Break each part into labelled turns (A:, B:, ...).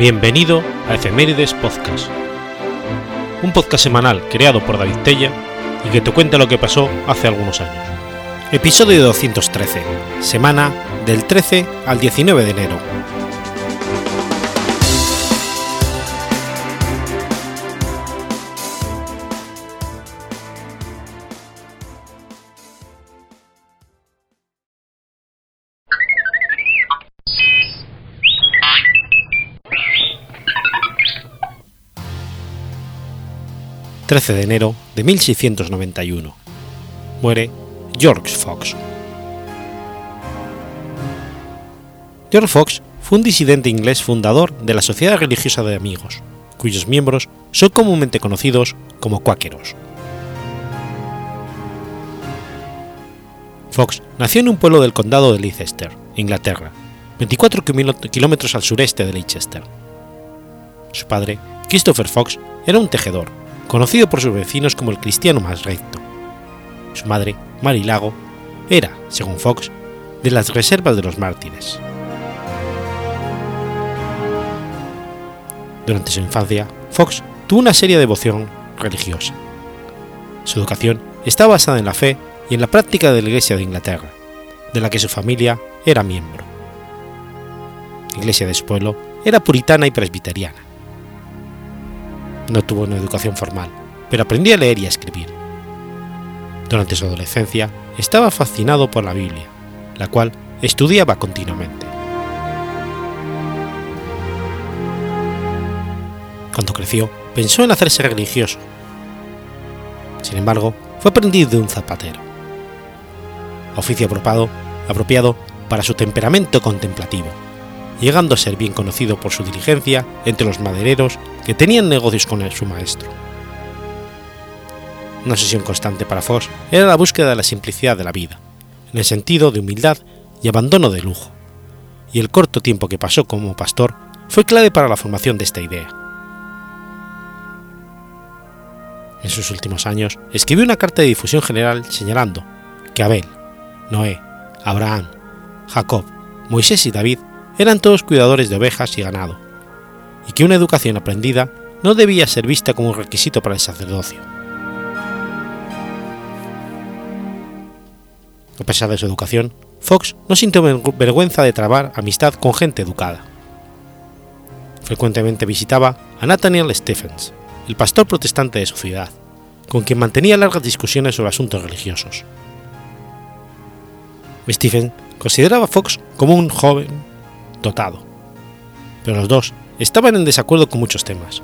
A: Bienvenido a Efemérides Podcast, un podcast semanal creado por David Tella y que te cuenta lo que pasó hace algunos años. Episodio 213, semana del 13 al 19 de enero. 13 de enero de 1691. Muere George Fox. George Fox fue un disidente inglés fundador de la Sociedad Religiosa de Amigos, cuyos miembros son comúnmente conocidos como cuáqueros. Fox nació en un pueblo del condado de Leicester, Inglaterra, 24 kilómetros al sureste de Leicester. Su padre, Christopher Fox, era un tejedor conocido por sus vecinos como el cristiano más recto. Su madre, Mary Lago, era, según Fox, de las reservas de los mártires. Durante su infancia, Fox tuvo una seria devoción religiosa. Su educación estaba basada en la fe y en la práctica de la Iglesia de Inglaterra, de la que su familia era miembro. La iglesia de su pueblo era puritana y presbiteriana no tuvo una educación formal, pero aprendió a leer y a escribir. Durante su adolescencia estaba fascinado por la Biblia, la cual estudiaba continuamente. Cuando creció, pensó en hacerse religioso. Sin embargo, fue aprendiz de un zapatero. Oficio apropiado, apropiado para su temperamento contemplativo llegando a ser bien conocido por su diligencia entre los madereros que tenían negocios con su maestro. Una sesión constante para Fox era la búsqueda de la simplicidad de la vida, en el sentido de humildad y abandono de lujo, y el corto tiempo que pasó como pastor fue clave para la formación de esta idea. En sus últimos años escribió una carta de difusión general señalando que Abel, Noé, Abraham, Jacob, Moisés y David eran todos cuidadores de ovejas y ganado, y que una educación aprendida no debía ser vista como un requisito para el sacerdocio. A pesar de su educación, Fox no sintió vergüenza de trabar amistad con gente educada. Frecuentemente visitaba a Nathaniel Stephens, el pastor protestante de su ciudad, con quien mantenía largas discusiones sobre asuntos religiosos. Stephen consideraba a Fox como un joven dotado. Pero los dos estaban en desacuerdo con muchos temas,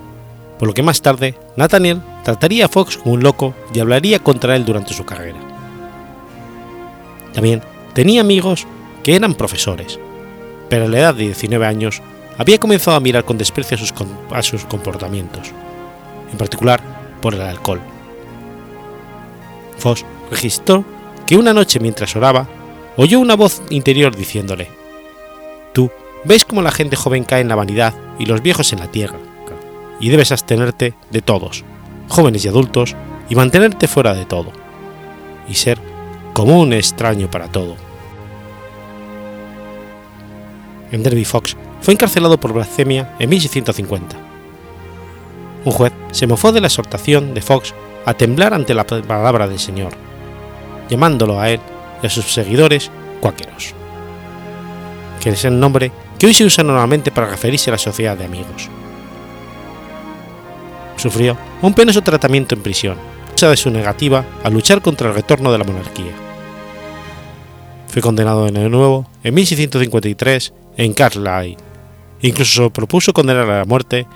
A: por lo que más tarde Nathaniel trataría a Fox como un loco y hablaría contra él durante su carrera. También tenía amigos que eran profesores, pero a la edad de 19 años había comenzado a mirar con desprecio a sus, sus comportamientos, en particular por el alcohol. Fox registró que una noche mientras oraba, oyó una voz interior diciéndole, Tú ves cómo la gente joven cae en la vanidad y los viejos en la tierra, y debes abstenerte de todos, jóvenes y adultos, y mantenerte fuera de todo, y ser como un extraño para todo. Enderby Fox fue encarcelado por blasfemia en 1650. Un juez se mofó de la exhortación de Fox a temblar ante la palabra del Señor, llamándolo a él y a sus seguidores cuáqueros, que es el nombre que hoy se usa normalmente para referirse a la sociedad de amigos. Sufrió un penoso tratamiento en prisión, causa de su negativa a luchar contra el retorno de la monarquía. Fue condenado de nuevo en 1653 en Carlisle. Incluso propuso condenar a la muerte,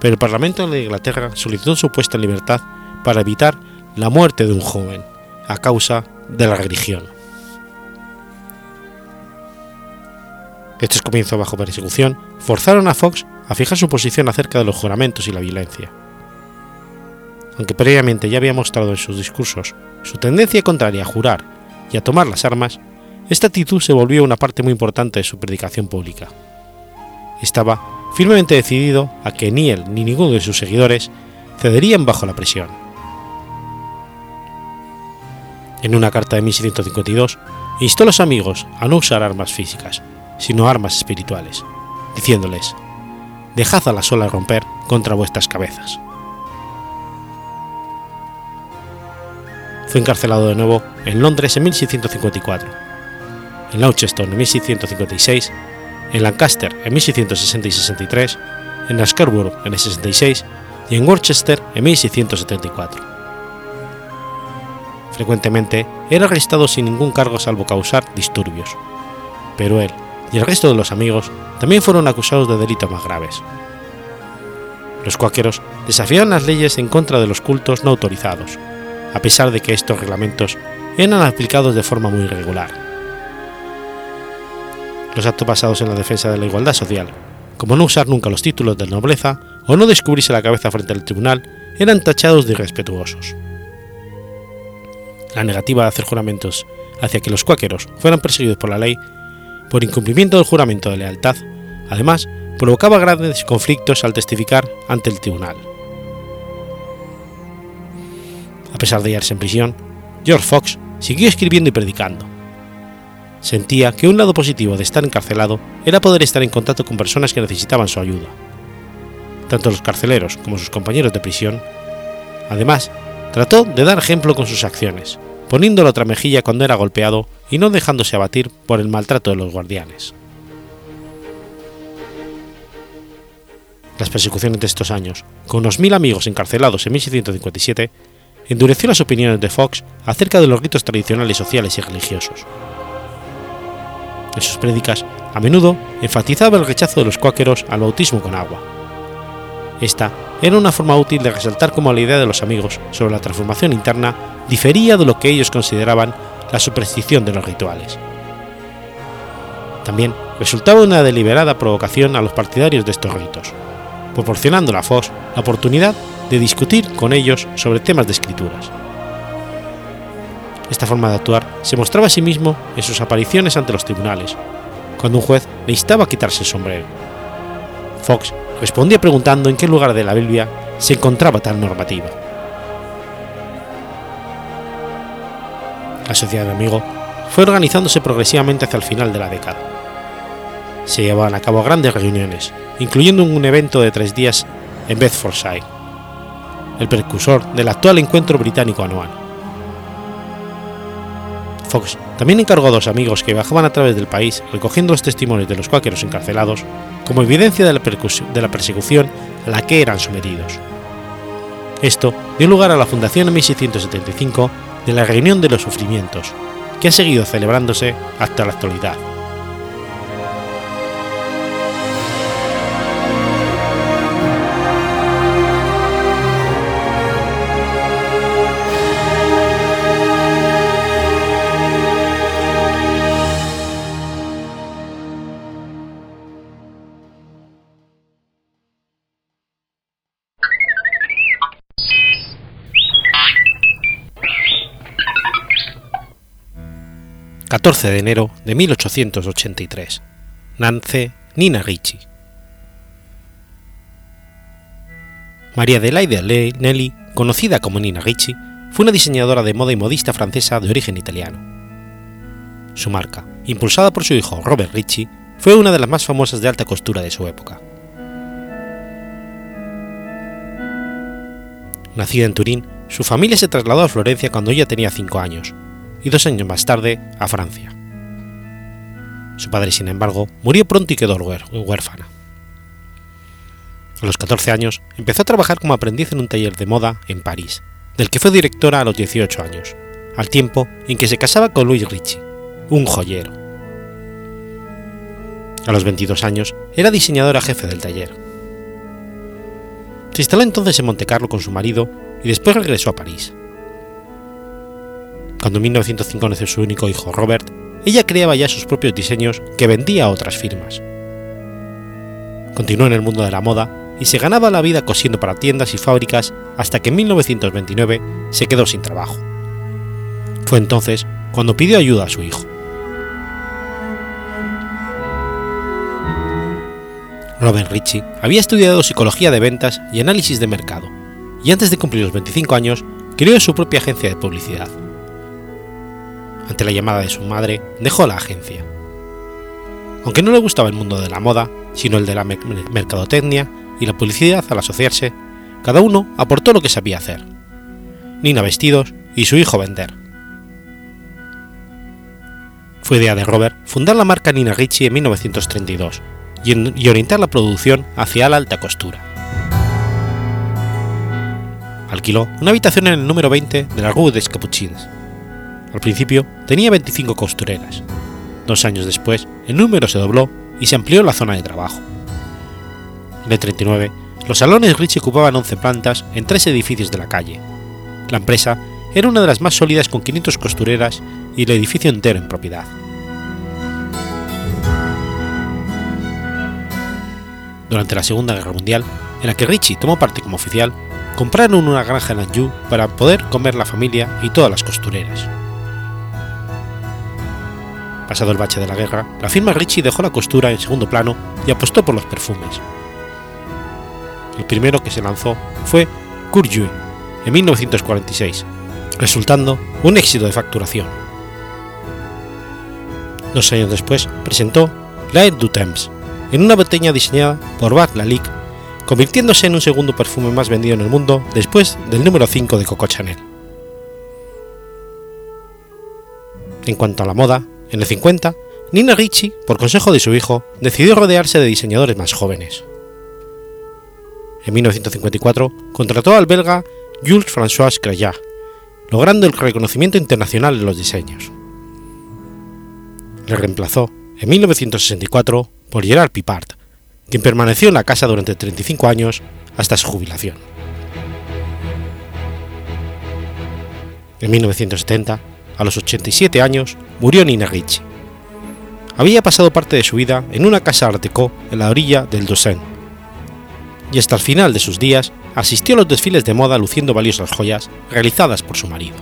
A: pero el Parlamento de Inglaterra solicitó su puesta en libertad para evitar la muerte de un joven a causa de la religión. Estos comienzos bajo persecución forzaron a Fox a fijar su posición acerca de los juramentos y la violencia. Aunque previamente ya había mostrado en sus discursos su tendencia contraria a jurar y a tomar las armas, esta actitud se volvió una parte muy importante de su predicación pública. Estaba firmemente decidido a que ni él ni ninguno de sus seguidores cederían bajo la presión. En una carta de 1752, instó a los amigos a no usar armas físicas, sino armas espirituales, diciéndoles, dejad a la sola romper contra vuestras cabezas. Fue encarcelado de nuevo en Londres en 1654, en Launceston en 1656, en Lancaster en 1660 y 63, en Scarborough en el 66 y en Worcester en 1674. Frecuentemente era arrestado sin ningún cargo salvo causar disturbios, pero él y el resto de los amigos también fueron acusados de delitos más graves. Los cuáqueros desafiaban las leyes en contra de los cultos no autorizados, a pesar de que estos reglamentos eran aplicados de forma muy irregular. Los actos basados en la defensa de la igualdad social, como no usar nunca los títulos de nobleza o no descubrirse la cabeza frente al tribunal, eran tachados de irrespetuosos. La negativa de hacer juramentos hacia que los cuáqueros fueran perseguidos por la ley por incumplimiento del juramento de lealtad, además provocaba grandes conflictos al testificar ante el tribunal. A pesar de hallarse en prisión, George Fox siguió escribiendo y predicando. Sentía que un lado positivo de estar encarcelado era poder estar en contacto con personas que necesitaban su ayuda. Tanto los carceleros como sus compañeros de prisión. Además, trató de dar ejemplo con sus acciones, poniendo la otra mejilla cuando era golpeado y no dejándose abatir por el maltrato de los guardianes. Las persecuciones de estos años, con unos mil amigos encarcelados en 1657, endureció las opiniones de Fox acerca de los ritos tradicionales sociales y religiosos. En sus prédicas, a menudo enfatizaba el rechazo de los cuáqueros al bautismo con agua. Esta era una forma útil de resaltar cómo la idea de los amigos sobre la transformación interna difería de lo que ellos consideraban la superstición de los rituales. También resultaba una deliberada provocación a los partidarios de estos ritos, proporcionando a Fox la oportunidad de discutir con ellos sobre temas de escrituras. Esta forma de actuar se mostraba a sí mismo en sus apariciones ante los tribunales, cuando un juez le instaba a quitarse el sombrero. Fox respondía preguntando en qué lugar de la Biblia se encontraba tal normativa. La sociedad de amigos fue organizándose progresivamente hacia el final de la década. Se llevaban a cabo grandes reuniones, incluyendo un evento de tres días en Bedfordshire, el precursor del actual encuentro británico anual. Fox también encargó a dos amigos que viajaban a través del país recogiendo los testimonios de los cuáqueros encarcelados como evidencia de la, de la persecución a la que eran sometidos. Esto dio lugar a la fundación en 1675 de la Reunión de los Sufrimientos, que ha seguido celebrándose hasta la actualidad. 14 de enero de 1883. Nance Nina Ricci. María Adelaide Nelly, conocida como Nina Ricci, fue una diseñadora de moda y modista francesa de origen italiano. Su marca, impulsada por su hijo Robert Ricci, fue una de las más famosas de alta costura de su época. Nacida en Turín, su familia se trasladó a Florencia cuando ella tenía 5 años, y dos años más tarde a Francia. Su padre, sin embargo, murió pronto y quedó huérfana. A los 14 años empezó a trabajar como aprendiz en un taller de moda en París, del que fue directora a los 18 años, al tiempo en que se casaba con Louis Ricci, un joyero. A los 22 años era diseñadora jefe del taller. Se instaló entonces en Montecarlo con su marido y después regresó a París. Cuando en 1905 nació su único hijo Robert, ella creaba ya sus propios diseños que vendía a otras firmas. Continuó en el mundo de la moda y se ganaba la vida cosiendo para tiendas y fábricas hasta que en 1929 se quedó sin trabajo. Fue entonces cuando pidió ayuda a su hijo. Robert Ritchie había estudiado psicología de ventas y análisis de mercado, y antes de cumplir los 25 años creó su propia agencia de publicidad ante la llamada de su madre, dejó la agencia. Aunque no le gustaba el mundo de la moda, sino el de la mercadotecnia y la publicidad al asociarse, cada uno aportó lo que sabía hacer. Nina vestidos y su hijo vender. Fue idea de Robert fundar la marca Nina Ricci en 1932 y, orientar la producción hacia la alta costura. Alquiló una habitación en el número 20 de la Rue des Capuchins. Al principio tenía 25 costureras. Dos años después, el número se dobló y se amplió la zona de trabajo. En el 39, los salones Ricci ocupaban 11 plantas en tres edificios de la calle. La empresa era una de las más sólidas con 500 costureras y el edificio entero en propiedad. Durante la Segunda Guerra Mundial, en la que Ricci tomó parte como oficial, compraron una granja en Anjou para poder comer la familia y todas las costureras. Pasado el bache de la guerra, la firma Ricci dejó la costura en segundo plano y apostó por los perfumes. El primero que se lanzó fue Courjou en 1946, resultando un éxito de facturación. Dos años después presentó L'air du Temps, en una botella diseñada por Bart Lalique, convirtiéndose en un segundo perfume más vendido en el mundo después del número 5 de Coco Chanel. En cuanto a la moda, en el 50, Nina Ricci, por consejo de su hijo, decidió rodearse de diseñadores más jóvenes. En 1954 contrató al belga Jules François Crayat, logrando el reconocimiento internacional en los diseños. Le reemplazó en 1964 por Gerard Pipart, quien permaneció en la casa durante 35 años hasta su jubilación. En 1970, a los 87 años, murió Nina Ricci. Había pasado parte de su vida en una casa art en la orilla del Dossen, y hasta el final de sus días asistió a los desfiles de moda luciendo valiosas joyas realizadas por su marido.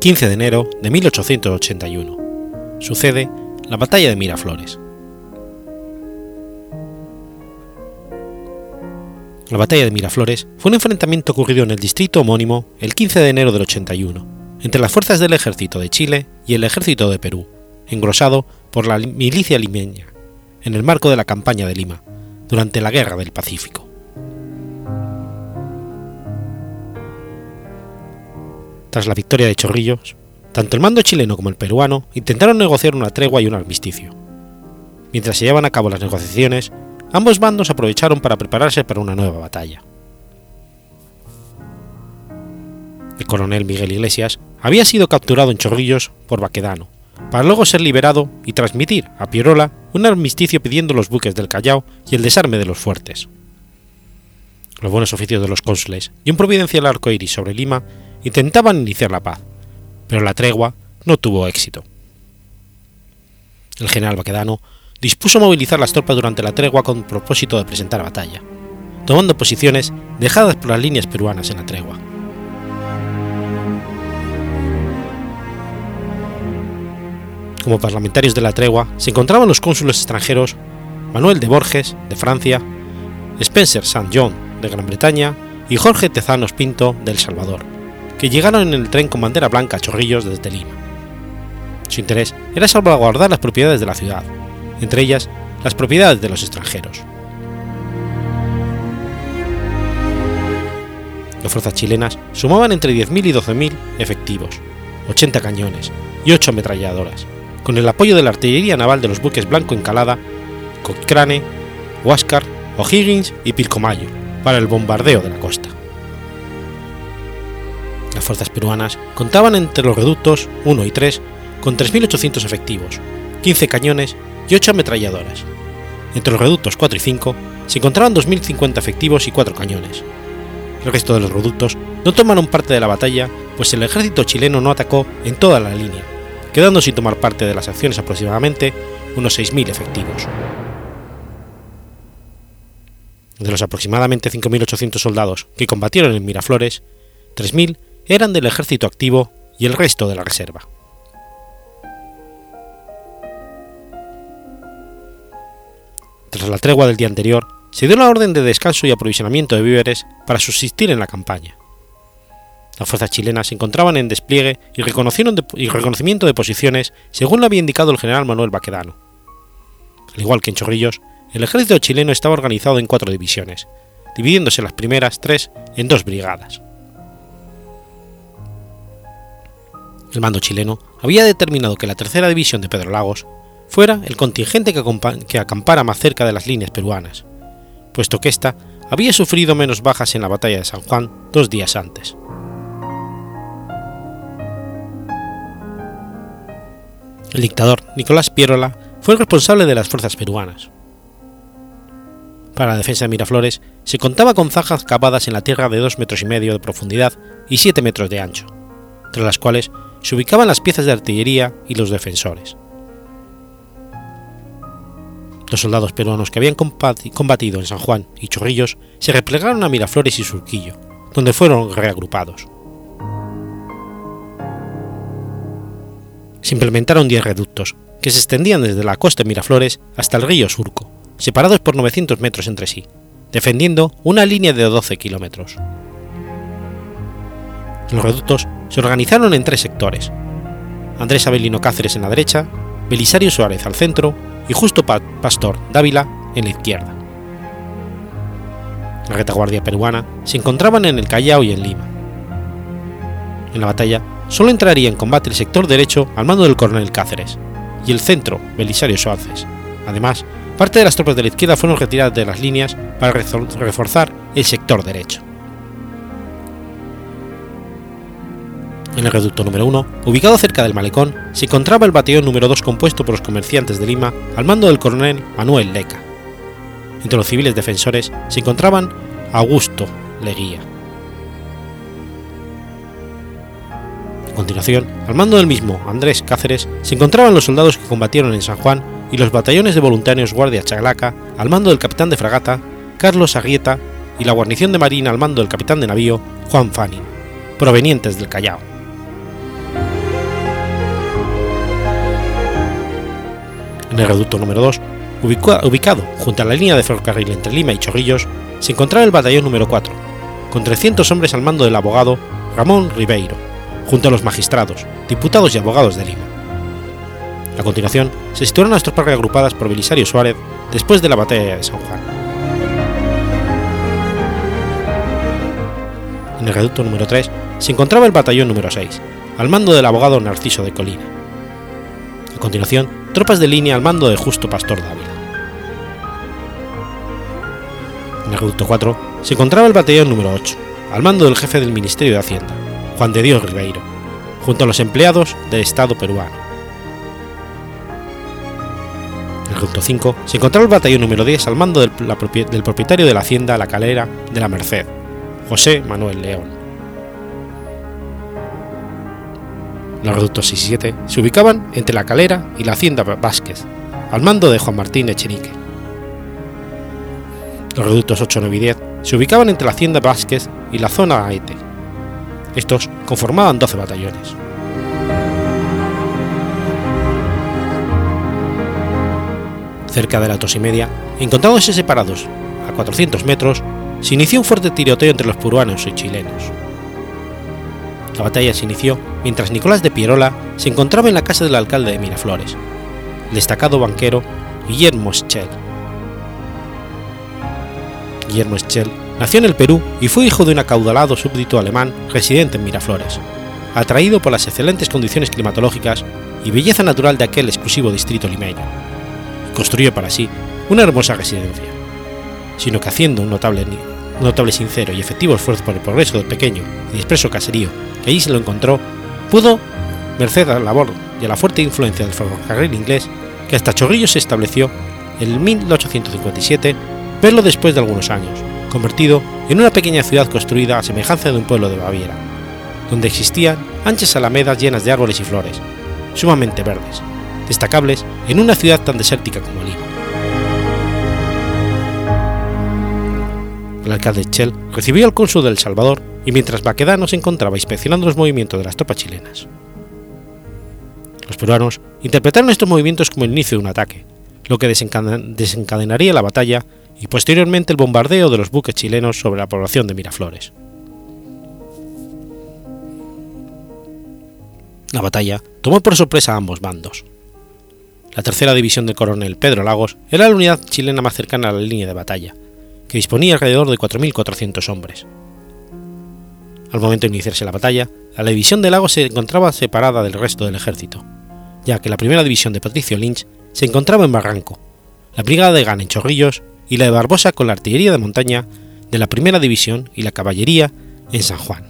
A: 15 de enero de 1881. Sucede la batalla de Miraflores. La batalla de Miraflores fue un enfrentamiento ocurrido en el distrito homónimo el 15 de enero del 81, entre las fuerzas del ejército de Chile y el ejército de Perú, engrosado por la milicia limeña, en el marco de la campaña de Lima, durante la Guerra del Pacífico. Tras la victoria de Chorrillos, tanto el mando chileno como el peruano intentaron negociar una tregua y un armisticio. Mientras se llevaban a cabo las negociaciones, ambos bandos aprovecharon para prepararse para una nueva batalla. El coronel Miguel Iglesias había sido capturado en Chorrillos por Baquedano, para luego ser liberado y transmitir a Pierola un armisticio pidiendo los buques del Callao y el desarme de los fuertes. Los buenos oficios de los cónsules y un providencial arco iris sobre Lima intentaban iniciar la paz, pero la tregua no tuvo éxito. El general Baquedano dispuso movilizar las tropas durante la tregua con propósito de presentar batalla, tomando posiciones dejadas por las líneas peruanas en la tregua. Como parlamentarios de la tregua se encontraban los cónsules extranjeros Manuel de Borges, de Francia, Spencer St. John, de Gran Bretaña, y Jorge Tezanos Pinto, de El Salvador, que llegaron en el tren con bandera blanca a Chorrillos desde Lima. Su interés era salvaguardar las propiedades de la ciudad, entre ellas las propiedades de los extranjeros. Las fuerzas chilenas sumaban entre 10.000 y 12.000 efectivos, 80 cañones y 8 ametralladoras, con el apoyo de la artillería naval de los buques Blanco Encalada, Cochrane, Huáscar, O'Higgins y Pilcomayo para el bombardeo de la costa fuerzas peruanas contaban entre los reductos 1 y 3 con 3.800 efectivos, 15 cañones y 8 ametralladoras. Entre los reductos 4 y 5 se encontraban 2.050 efectivos y 4 cañones. El resto de los reductos no tomaron parte de la batalla, pues el ejército chileno no atacó en toda la línea, quedando sin tomar parte de las acciones aproximadamente unos 6.000 efectivos. De los aproximadamente 5.800 soldados que combatieron en Miraflores, 3.000 eran del ejército activo y el resto de la reserva. Tras la tregua del día anterior, se dio la orden de descanso y aprovisionamiento de víveres para subsistir en la campaña. Las fuerzas chilenas se encontraban en despliegue y, y reconocimiento de posiciones según lo había indicado el general Manuel Baquedano. Al igual que en Chorrillos, el ejército chileno estaba organizado en cuatro divisiones, dividiéndose las primeras tres en dos brigadas. El mando chileno había determinado que la tercera división de Pedro Lagos fuera el contingente que, acampara más cerca de las líneas peruanas, puesto que ésta había sufrido menos bajas en la batalla de San Juan dos días antes. El dictador Nicolás Pierola fue el responsable de las fuerzas peruanas. Para la defensa de Miraflores se contaba con zanjas cavadas en la tierra de 2 metros y medio de profundidad y 7 metros de ancho, entre las cuales se ubicaban las piezas de artillería y los defensores. Los soldados peruanos que habían combatido en San Juan y Chorrillos se replegaron a Miraflores y Surquillo, donde fueron reagrupados. Se implementaron 10 reductos, que se extendían desde la costa de Miraflores hasta el río Surco, separados por 900 metros entre sí, defendiendo una línea de 12 kilómetros. Los reductos se organizaron en tres sectores. Andrés Abelino Cáceres en la derecha, Belisario Suárez al centro y Justo Pastor Dávila en la izquierda. La retaguardia peruana se encontraban en el Callao y en Lima. En la batalla solo entraría en combate el sector derecho al mando del coronel Cáceres y el centro Belisario Suárez. Además, parte de las tropas de la izquierda fueron retiradas de las líneas para reforzar el sector derecho. En el reducto número 1, ubicado cerca del malecón, se encontraba el batallón número 2 compuesto por los comerciantes de Lima al mando del coronel Manuel Leca. Entre los civiles defensores se encontraban Augusto Leguía. A continuación, al mando del mismo Andrés Cáceres se encontraban los soldados que combatieron en San Juan y los batallones de voluntarios Guardia Chalaca al mando del capitán de fragata Carlos Aguieta y la guarnición de marina al mando del capitán de navío Juan Fanning, provenientes del Callao. En el reducto número 2, ubicado junto a la línea de ferrocarril entre Lima y Chorrillos, se encontraba el batallón número 4, con 300 hombres al mando del abogado Ramón Ribeiro, junto a los magistrados, diputados y abogados de Lima. A continuación, se situaron las tropas reagrupadas por Belisario Suárez después de la batalla de San Juan. En el reducto número 3 se encontraba el batallón número 6, al mando del abogado Narciso de Colina. A continuación, tropas de línea al mando de Justo Pastor Dávila. En el reducto 4 se encontraba el batallón número 8, al mando del jefe del Ministerio de Hacienda, Juan de Dios Ribeiro, junto a los empleados del Estado peruano. En el reducto 5 se encontraba el batallón número 10 al mando del, del propietario de la hacienda La Calera de la Merced, José Manuel León. Los reductos 6 y 7 se ubicaban entre la calera y la hacienda Vázquez, al mando de Juan Martín Echenique. Los reductos 8, 9 y 10 se ubicaban entre la hacienda Vázquez y la zona Aete. Estos conformaban 12 batallones. Cerca de la tos y media, encontrándose separados a 400 metros, se inició un fuerte tiroteo entre los peruanos y chilenos. La batalla se inició mientras Nicolás de Pierola se encontraba en la casa del alcalde de Miraflores, destacado banquero Guillermo Schell. Guillermo Schell nació en el Perú y fue hijo de un acaudalado súbdito alemán residente en Miraflores, atraído por las excelentes condiciones climatológicas y belleza natural de aquel exclusivo distrito limeño, construyó para sí una hermosa residencia, sino que haciendo un notable, un notable sincero y efectivo esfuerzo por el progreso del pequeño y expreso caserío que allí se lo encontró, pudo, merced a la labor y a la fuerte influencia del ferrocarril inglés que hasta Chorrillos se estableció en 1857, verlo después de algunos años, convertido en una pequeña ciudad construida a semejanza de un pueblo de Baviera, donde existían anchas alamedas llenas de árboles y flores, sumamente verdes, destacables en una ciudad tan desértica como Lima. El alcalde Chell recibió al cónsul de El Salvador y mientras Baquedano se encontraba inspeccionando los movimientos de las tropas chilenas. Los peruanos interpretaron estos movimientos como el inicio de un ataque, lo que desencadenaría la batalla y posteriormente el bombardeo de los buques chilenos sobre la población de Miraflores. La batalla tomó por sorpresa a ambos bandos. La tercera división del coronel Pedro Lagos era la unidad chilena más cercana a la línea de batalla, que disponía alrededor de 4.400 hombres. Al momento de iniciarse la batalla, la división de Lagos se encontraba separada del resto del ejército, ya que la primera división de Patricio Lynch se encontraba en Barranco, la brigada de Gana en Chorrillos y la de Barbosa con la artillería de montaña de la primera división y la caballería en San Juan.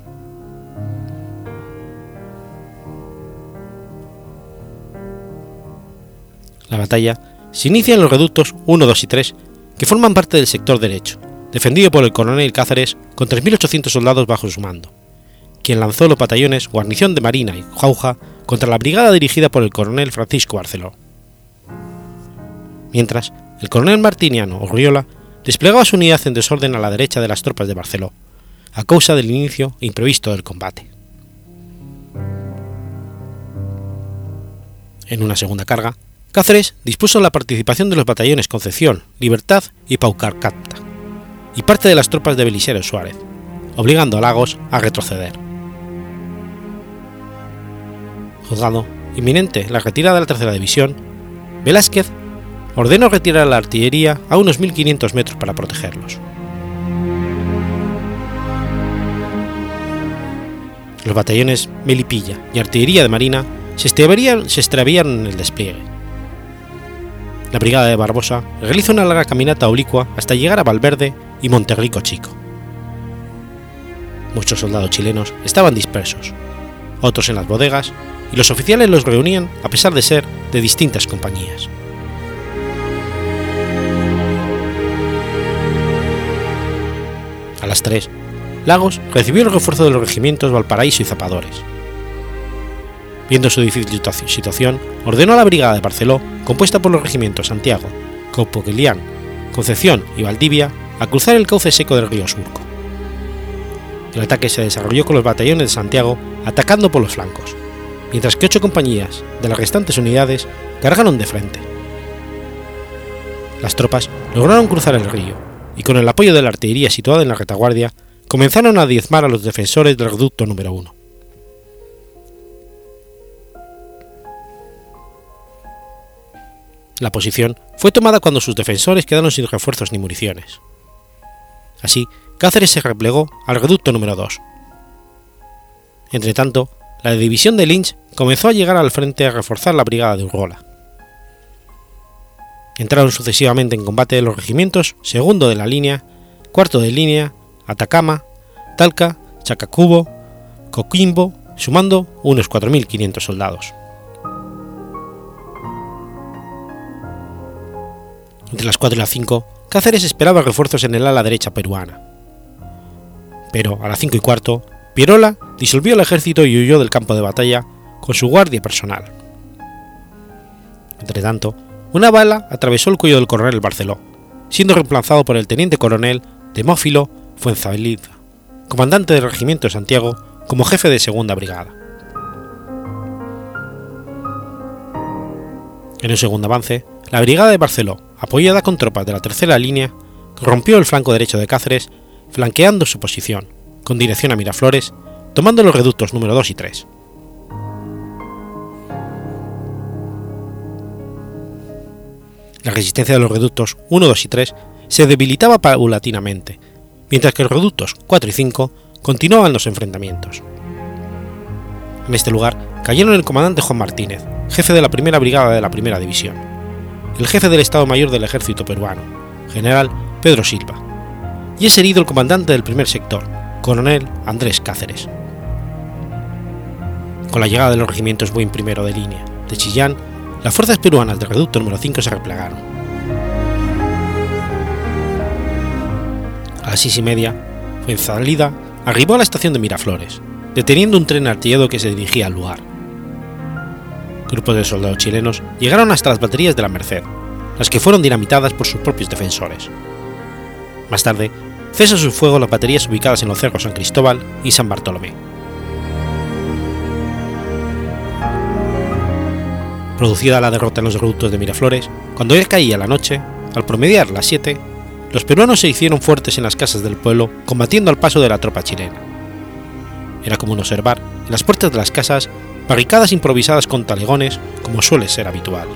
A: La batalla se inicia en los reductos 1, 2 y 3 que forman parte del sector derecho, defendido por el coronel Cáceres con 3.800 soldados bajo su mando, quien lanzó los batallones Guarnición de Marina y Jauja contra la brigada dirigida por el coronel Francisco Barceló. Mientras, el coronel Martiniano Orriola desplegaba su unidad en desorden a la derecha de las tropas de Barceló, a causa del inicio imprevisto del combate. En una segunda carga, Cáceres dispuso la participación de los batallones Concepción, Libertad y Paucarcata, y parte de las tropas de Belisero Suárez, obligando a Lagos a retroceder. Juzgado inminente la retirada de la tercera división, Velázquez ordenó retirar la artillería a unos 1.500 metros para protegerlos. Los batallones Melipilla y Artillería de Marina se extravían en el despliegue la brigada de Barbosa realiza una larga caminata oblicua hasta llegar a Valverde y Monterrico Chico. Muchos soldados chilenos estaban dispersos, otros en las bodegas, y los oficiales los reunían a pesar de ser de distintas compañías. A las 3, Lagos recibió el refuerzo de los regimientos Valparaíso y Zapadores, Viendo su difícil situación, ordenó a la brigada de Barceló, compuesta por los regimientos Santiago, Copoquilián, Concepción y Valdivia, a cruzar el cauce seco del río Surco. El ataque se desarrolló con los batallones de Santiago atacando por los flancos, mientras que ocho compañías de las restantes unidades cargaron de frente. Las tropas lograron cruzar el río y con el apoyo de la artillería situada en la retaguardia comenzaron a diezmar a los defensores del reducto número 1. La posición fue tomada cuando sus defensores quedaron sin refuerzos ni municiones. Así, Cáceres se replegó al reducto número 2. Entretanto, la división de Lynch comenzó a llegar al frente a reforzar la brigada de Urgola. Entraron sucesivamente en combate los regimientos segundo de la línea, cuarto de línea, Atacama, Talca, Chacacubo, Coquimbo, sumando unos 4.500 soldados. Entre las 4 y las 5, Cáceres esperaba refuerzos en el ala derecha peruana. Pero a las 5 y cuarto, Pierola disolvió el ejército y huyó del campo de batalla con su guardia personal. Entretanto, una bala atravesó el cuello del coronel Barceló, siendo reemplazado por el teniente coronel Demófilo Fuenzalida, comandante del regimiento de Santiago, como jefe de segunda brigada. En el segundo avance, la brigada de Barceló, apoyada con tropas de la tercera línea, rompió el flanco derecho de Cáceres, flanqueando su posición, con dirección a Miraflores, tomando los reductos número 2 y 3. La resistencia de los reductos 1, 2 y 3 se debilitaba paulatinamente, mientras que los reductos 4 y 5 continuaban los enfrentamientos. En este lugar cayeron el comandante Juan Martínez, jefe de la primera brigada de la primera división, el jefe del Estado Mayor del Ejército peruano, general Pedro Silva, y es herido el comandante del primer sector, coronel Andrés Cáceres. Con la llegada de los regimientos Buin I de línea de Chillán, las fuerzas peruanas del reducto número 5 se replegaron. A las seis y media, Fuenzalida arribó a la estación de Miraflores, deteniendo un tren artillado que se dirigía al lugar. Grupos de soldados chilenos llegaron hasta las baterías de la Merced, las que fueron dinamitadas por sus propios defensores. Más tarde, cesa su fuego las baterías ubicadas en los cerros San Cristóbal y San Bartolomé. Producida la derrota en los reductos de Miraflores, cuando ya caía la noche, al promediar las 7, los peruanos se hicieron fuertes en las casas del pueblo combatiendo al paso de la tropa chilena. Era común observar en las puertas de las casas barricadas improvisadas con talegones como suele ser habitual.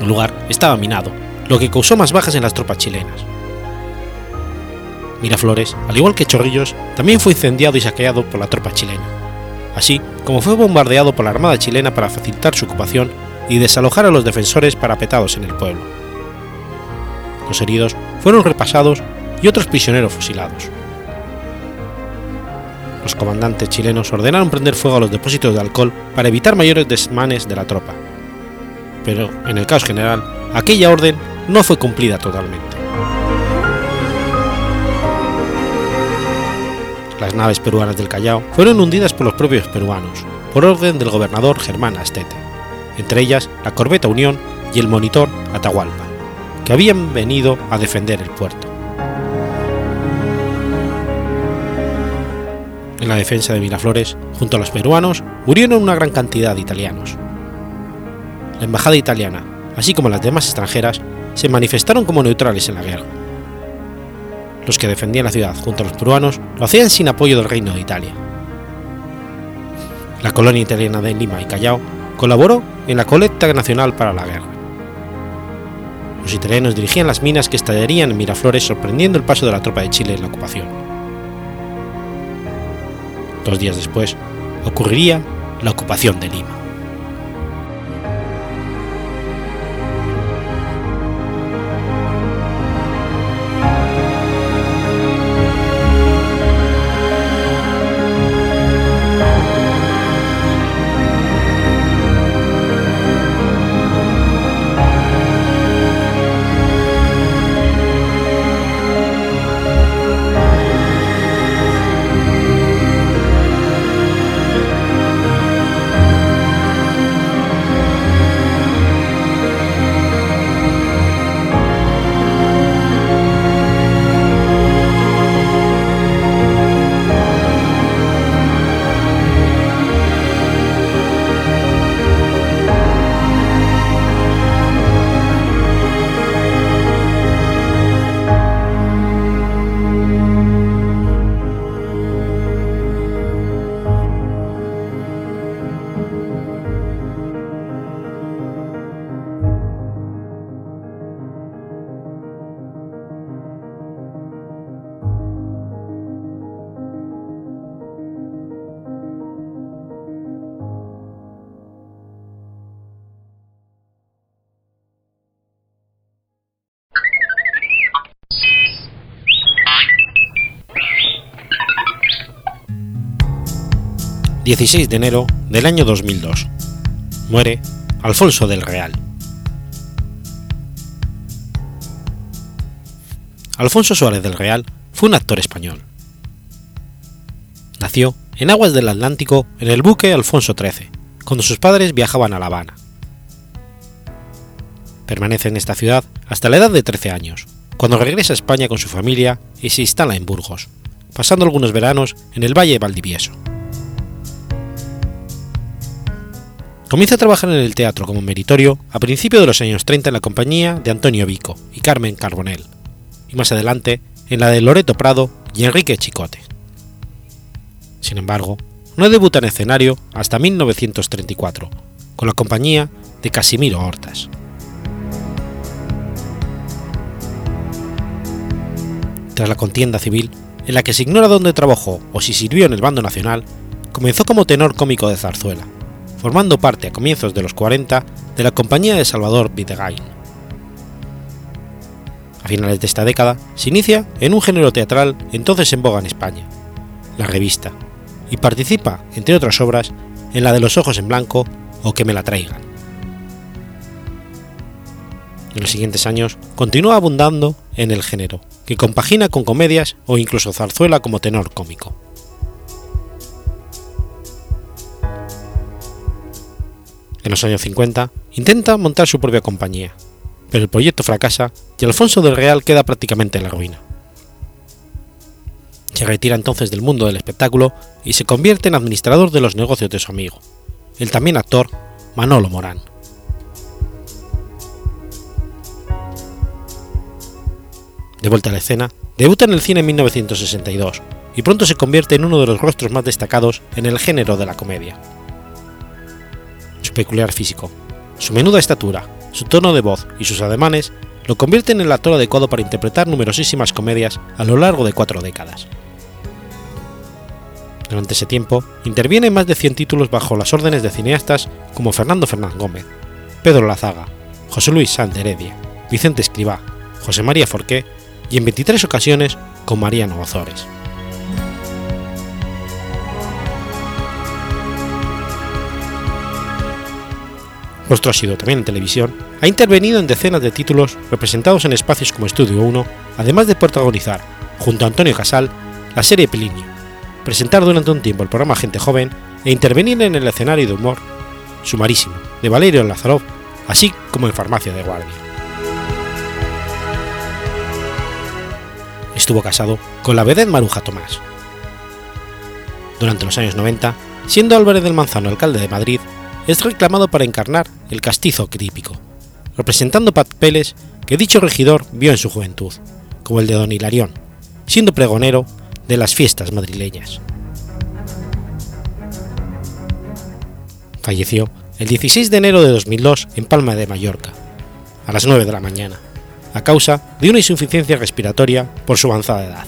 A: El lugar estaba minado, lo que causó más bajas en las tropas chilenas. Miraflores, al igual que Chorrillos, también fue incendiado y saqueado por la tropa chilena, así como fue bombardeado por la Armada chilena para facilitar su ocupación y desalojar a los defensores parapetados en el pueblo. Los heridos fueron repasados y otros prisioneros fusilados. Los comandantes chilenos ordenaron prender fuego a los depósitos de alcohol para evitar mayores desmanes de la tropa, pero en el caos general, aquella orden no fue cumplida totalmente. Las naves peruanas del Callao fueron hundidas por los propios peruanos, por orden del gobernador Germán Astete, entre ellas la corbeta Unión y el monitor Atahualpa, que habían venido a defender el puerto. En la defensa de Miraflores, junto a los peruanos, murieron una gran cantidad de italianos, la embajada italiana, así como las demás extranjeras, se manifestaron como neutrales en la guerra. Los que defendían la ciudad junto a los peruanos lo hacían sin apoyo del Reino de Italia. La colonia italiana de Lima y Callao colaboró en la colecta nacional para la guerra. Los italianos dirigían las minas que estallarían en Miraflores sorprendiendo el paso de la tropa de Chile en la ocupación. Dos días después, ocurriría la ocupación de Lima. 16 de enero del año 2002. Muere Alfonso del Real. Alfonso Suárez del Real fue un actor español. Nació en aguas del Atlántico en el buque Alfonso XIII, cuando sus padres viajaban a La Habana. Permanece en esta ciudad hasta la edad de 13 años, cuando regresa a España con su familia y se instala en Burgos, pasando algunos veranos en el Valle Valdivieso. Comienza a trabajar en el teatro como meritorio a principios de los años 30 en la compañía de Antonio Vico y Carmen Carbonell, y más adelante en la de Loreto Prado y Enrique Chicote. Sin embargo, no debuta en escenario hasta 1934, con la compañía de Casimiro Hortas. Tras la contienda civil, en la que se ignora dónde trabajó o si sirvió en el bando nacional, comenzó como tenor cómico de zarzuela, formando parte a comienzos de los 40 de la compañía de Salvador Videgain. A finales de esta década se inicia en un género teatral entonces en boga en España, la revista, y participa, entre otras obras, en la de los ojos en blanco o que me la traigan. En los siguientes años continúa abundando en el género, que compagina con comedias o incluso zarzuela como tenor cómico. En los años 50 intenta montar su propia compañía, pero el proyecto fracasa y Alfonso del Real queda prácticamente en la ruina. Se retira entonces del mundo del espectáculo y se convierte en administrador de los negocios de su amigo, el también actor Manolo Morán. De vuelta a la escena, debuta en el cine en 1962 y pronto se convierte en uno de los rostros más destacados en el género de la comedia. Peculiar físico, su menuda estatura, su tono de voz y sus ademanes lo convierten en el actor adecuado para interpretar numerosísimas comedias a lo largo de cuatro décadas. Durante ese tiempo, interviene en más de 100 títulos bajo las órdenes de cineastas como Fernando Fernández Gómez, Pedro Lazaga, José Luis Sanz Heredia, Vicente Escribá, José María Forqué y en 23 ocasiones con Mariano Ozores. Rostro sido también en televisión, ha intervenido en decenas de títulos representados en espacios como Estudio 1, además de protagonizar, junto a Antonio Casal, la serie Pelinio, presentar durante un tiempo el programa Gente Joven e intervenir en el escenario de humor Sumarísimo, de Valerio Lazarov, así como en Farmacia de Guardia. Estuvo casado con la vedette Maruja Tomás. Durante los años 90, siendo Álvarez del Manzano alcalde de Madrid, es reclamado para encarnar el castizo típico, representando papeles que dicho regidor vio en su juventud, como el de Don Hilarión, siendo pregonero de las fiestas madrileñas. Falleció el 16 de enero de 2002 en Palma de Mallorca, a las 9 de la mañana, a causa de una insuficiencia respiratoria por su avanzada edad.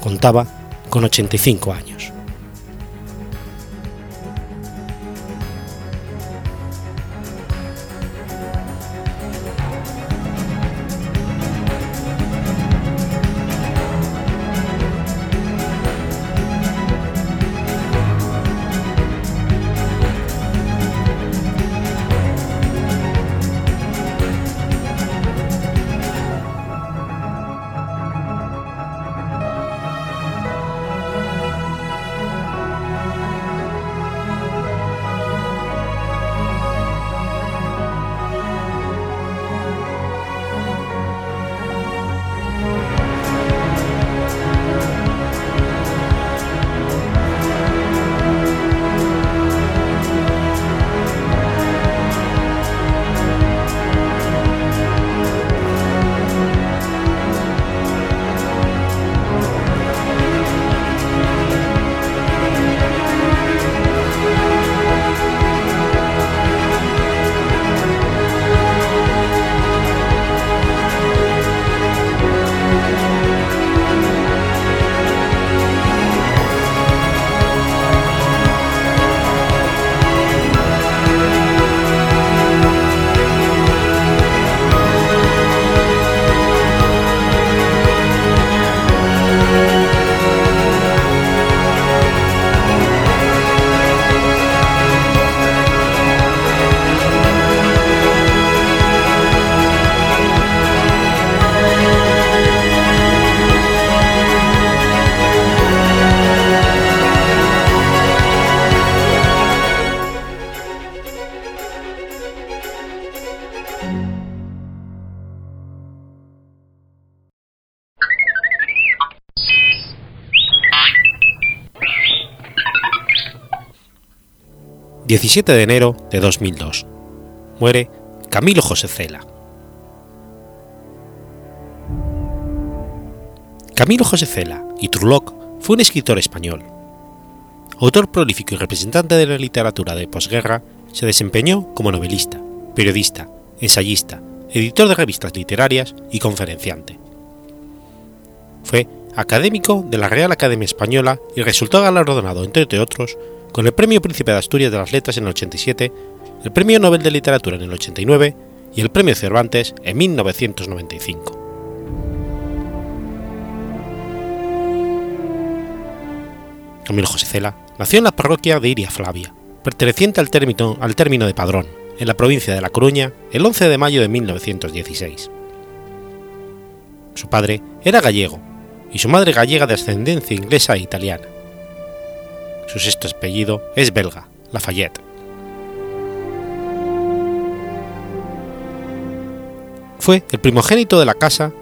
A: Contaba con 85 años. 17 de enero de 2002. Muere Camilo José Cela. Camilo José Cela y Truloc fue un escritor español. Autor prolífico y representante de la literatura de posguerra, se desempeñó como novelista, periodista, ensayista, editor de revistas literarias y conferenciante. Fue académico de la Real Academia Española y resultó galardonado, entre otros, con el Premio Príncipe de Asturias de las Letras en el 87, el Premio Nobel de Literatura en el 89 y el Premio Cervantes en 1995. Camilo José Cela nació en la parroquia de Iria Flavia, perteneciente al término, al término de Padrón, en la provincia de La Coruña, el 11 de mayo de 1916. Su padre era gallego y su madre gallega de ascendencia inglesa e italiana. Su sexto apellido es belga, Lafayette. Fue el primogénito de la casa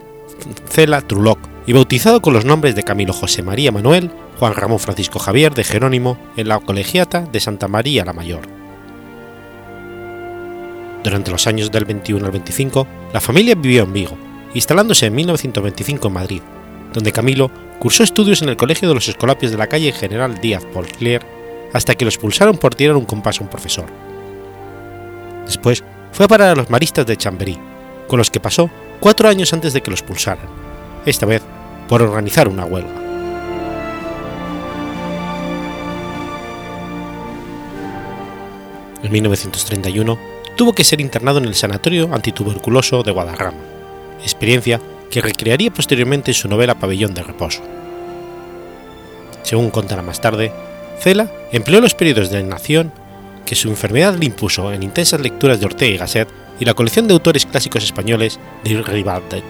A: Cela Truloc y bautizado con los nombres de Camilo José María Manuel, Juan Ramón Francisco Javier de Jerónimo en la colegiata de Santa María la Mayor. Durante los años del 21 al 25, la familia vivió en Vigo, instalándose en 1925 en Madrid, donde Camilo cursó estudios en el Colegio de los Escolapios de la calle General Díaz Porclier hasta que lo expulsaron por tirar un compás a un profesor. Después fue a parar a los maristas de Chamberí, con los que pasó cuatro años antes de que lo expulsaran, esta vez por organizar una huelga. En 1931 tuvo que ser internado en el Sanatorio Antituberculoso de Guadarrama, experiencia que recrearía posteriormente en su novela Pabellón de Reposo. Según contará más tarde, Cela empleó los periodos de nación que su enfermedad le impuso en intensas lecturas de Ortega y Gasset y la colección de autores clásicos españoles de Rivadavia.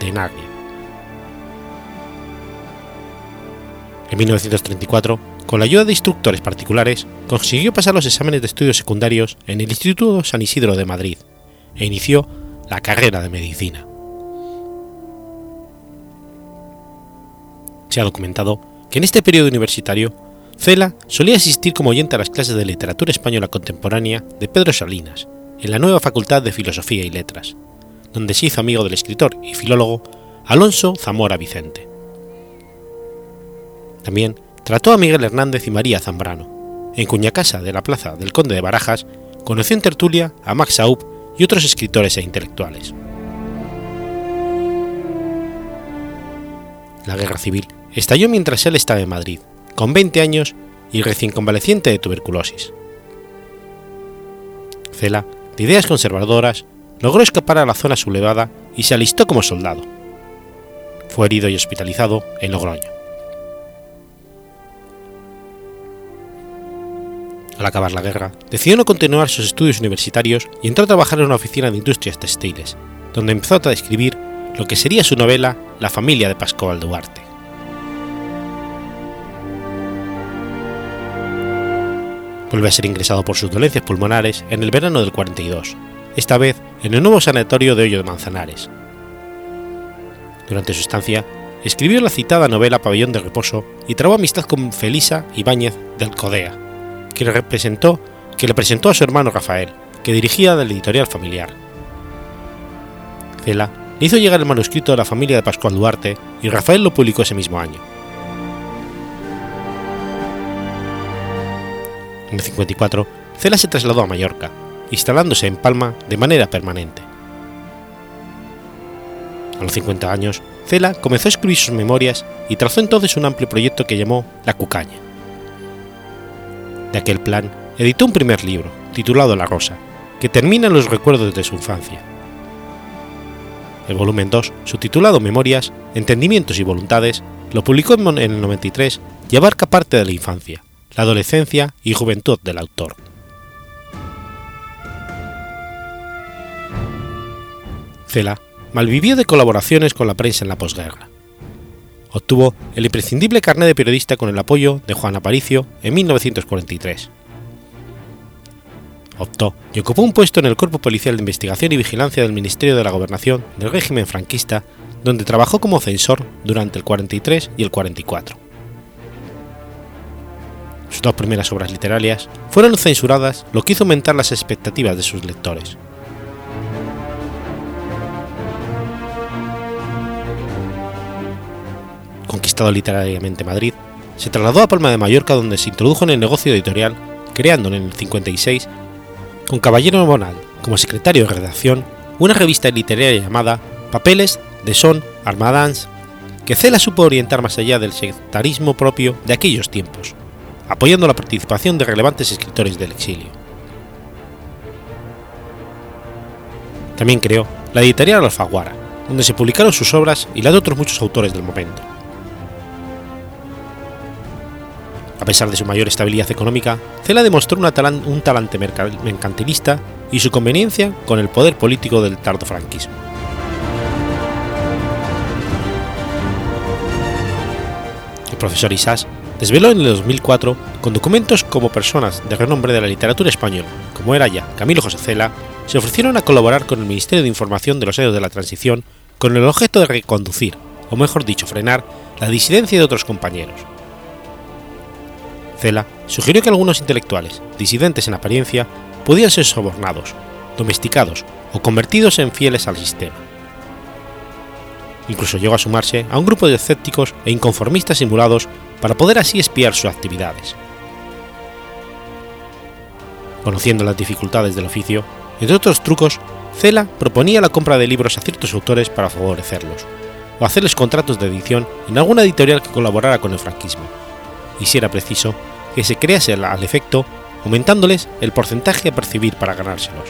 A: En 1934, con la ayuda de instructores particulares, consiguió pasar los exámenes de estudios secundarios en el Instituto San Isidro de Madrid e inició la carrera de medicina. Se ha documentado que en este periodo universitario, Cela solía asistir como oyente a las clases de literatura española contemporánea de Pedro Salinas, en la nueva Facultad de Filosofía y Letras, donde se hizo amigo del escritor y filólogo Alonso Zamora Vicente. También trató a Miguel Hernández y María Zambrano. En cuya casa de la plaza del Conde de Barajas conoció en tertulia a Max Aub y otros escritores e intelectuales. La guerra civil estalló mientras él estaba en Madrid, con 20 años y recién convaleciente de tuberculosis. Cela, de ideas conservadoras, logró escapar a la zona sublevada y se alistó como soldado. Fue herido y hospitalizado en Logroño. Al acabar la guerra, decidió no continuar sus estudios universitarios y entró a trabajar en una oficina de industrias textiles, donde empezó a escribir lo que sería su novela La familia de Pascual Duarte. Vuelve a ser ingresado por sus dolencias pulmonares en el verano del 42, esta vez en el nuevo sanatorio de Hoyo de Manzanares. Durante su estancia, escribió la citada novela Pabellón de Reposo y trabó amistad con Felisa Ibáñez del Codea, que le, representó, que le presentó a su hermano Rafael, que dirigía la editorial familiar. Cela le hizo llegar el manuscrito a la familia de Pascual Duarte y Rafael lo publicó ese mismo año. En el 54, Cela se trasladó a Mallorca, instalándose en Palma de manera permanente. A los 50 años, Cela comenzó a escribir sus memorias y trazó entonces un amplio proyecto que llamó La Cucaña. De aquel plan, editó un primer libro, titulado La Rosa, que termina en los recuerdos de su infancia. El volumen 2, subtitulado Memorias, Entendimientos y Voluntades, lo publicó en el 93 y abarca parte de la infancia, la adolescencia y juventud del autor. Cela malvivió de colaboraciones con la prensa en la posguerra obtuvo el imprescindible carnet de periodista con el apoyo de Juan Aparicio en 1943. Optó y ocupó un puesto en el Cuerpo Policial de Investigación y Vigilancia del Ministerio de la Gobernación del régimen franquista, donde trabajó como censor durante el 43 y el 44. Sus dos primeras obras literarias fueron censuradas, lo que hizo aumentar las expectativas de sus lectores. conquistado literariamente Madrid, se trasladó a Palma de Mallorca donde se introdujo en el negocio editorial, creando en el 56, con Caballero Bonal como secretario de redacción, una revista literaria llamada Papeles de Son Armadans, que Cela supo orientar más allá del sectarismo propio de aquellos tiempos, apoyando la participación de relevantes escritores del exilio. También creó la editorial Alfaguara, donde se publicaron sus obras y las de otros muchos autores del momento. A pesar de su mayor estabilidad económica, Cela demostró un talante mercantilista y su conveniencia con el poder político del tardofranquismo. El profesor Isás desveló en el 2004, con documentos como personas de renombre de la literatura española, como era ya Camilo José Cela, se ofrecieron a colaborar con el Ministerio de Información de los años de la Transición con el objeto de reconducir, o mejor dicho, frenar, la disidencia de otros compañeros. Cela sugirió que algunos intelectuales, disidentes en apariencia, podían ser sobornados, domesticados o convertidos en fieles al sistema. Incluso llegó a sumarse a un grupo de escépticos e inconformistas simulados para poder así espiar sus actividades. Conociendo las dificultades del oficio, entre otros trucos, Cela proponía la compra de libros a ciertos autores para favorecerlos, o hacerles contratos de edición en alguna editorial que colaborara con el franquismo, y si era preciso, que se crease al efecto, aumentándoles el porcentaje a percibir para ganárselos.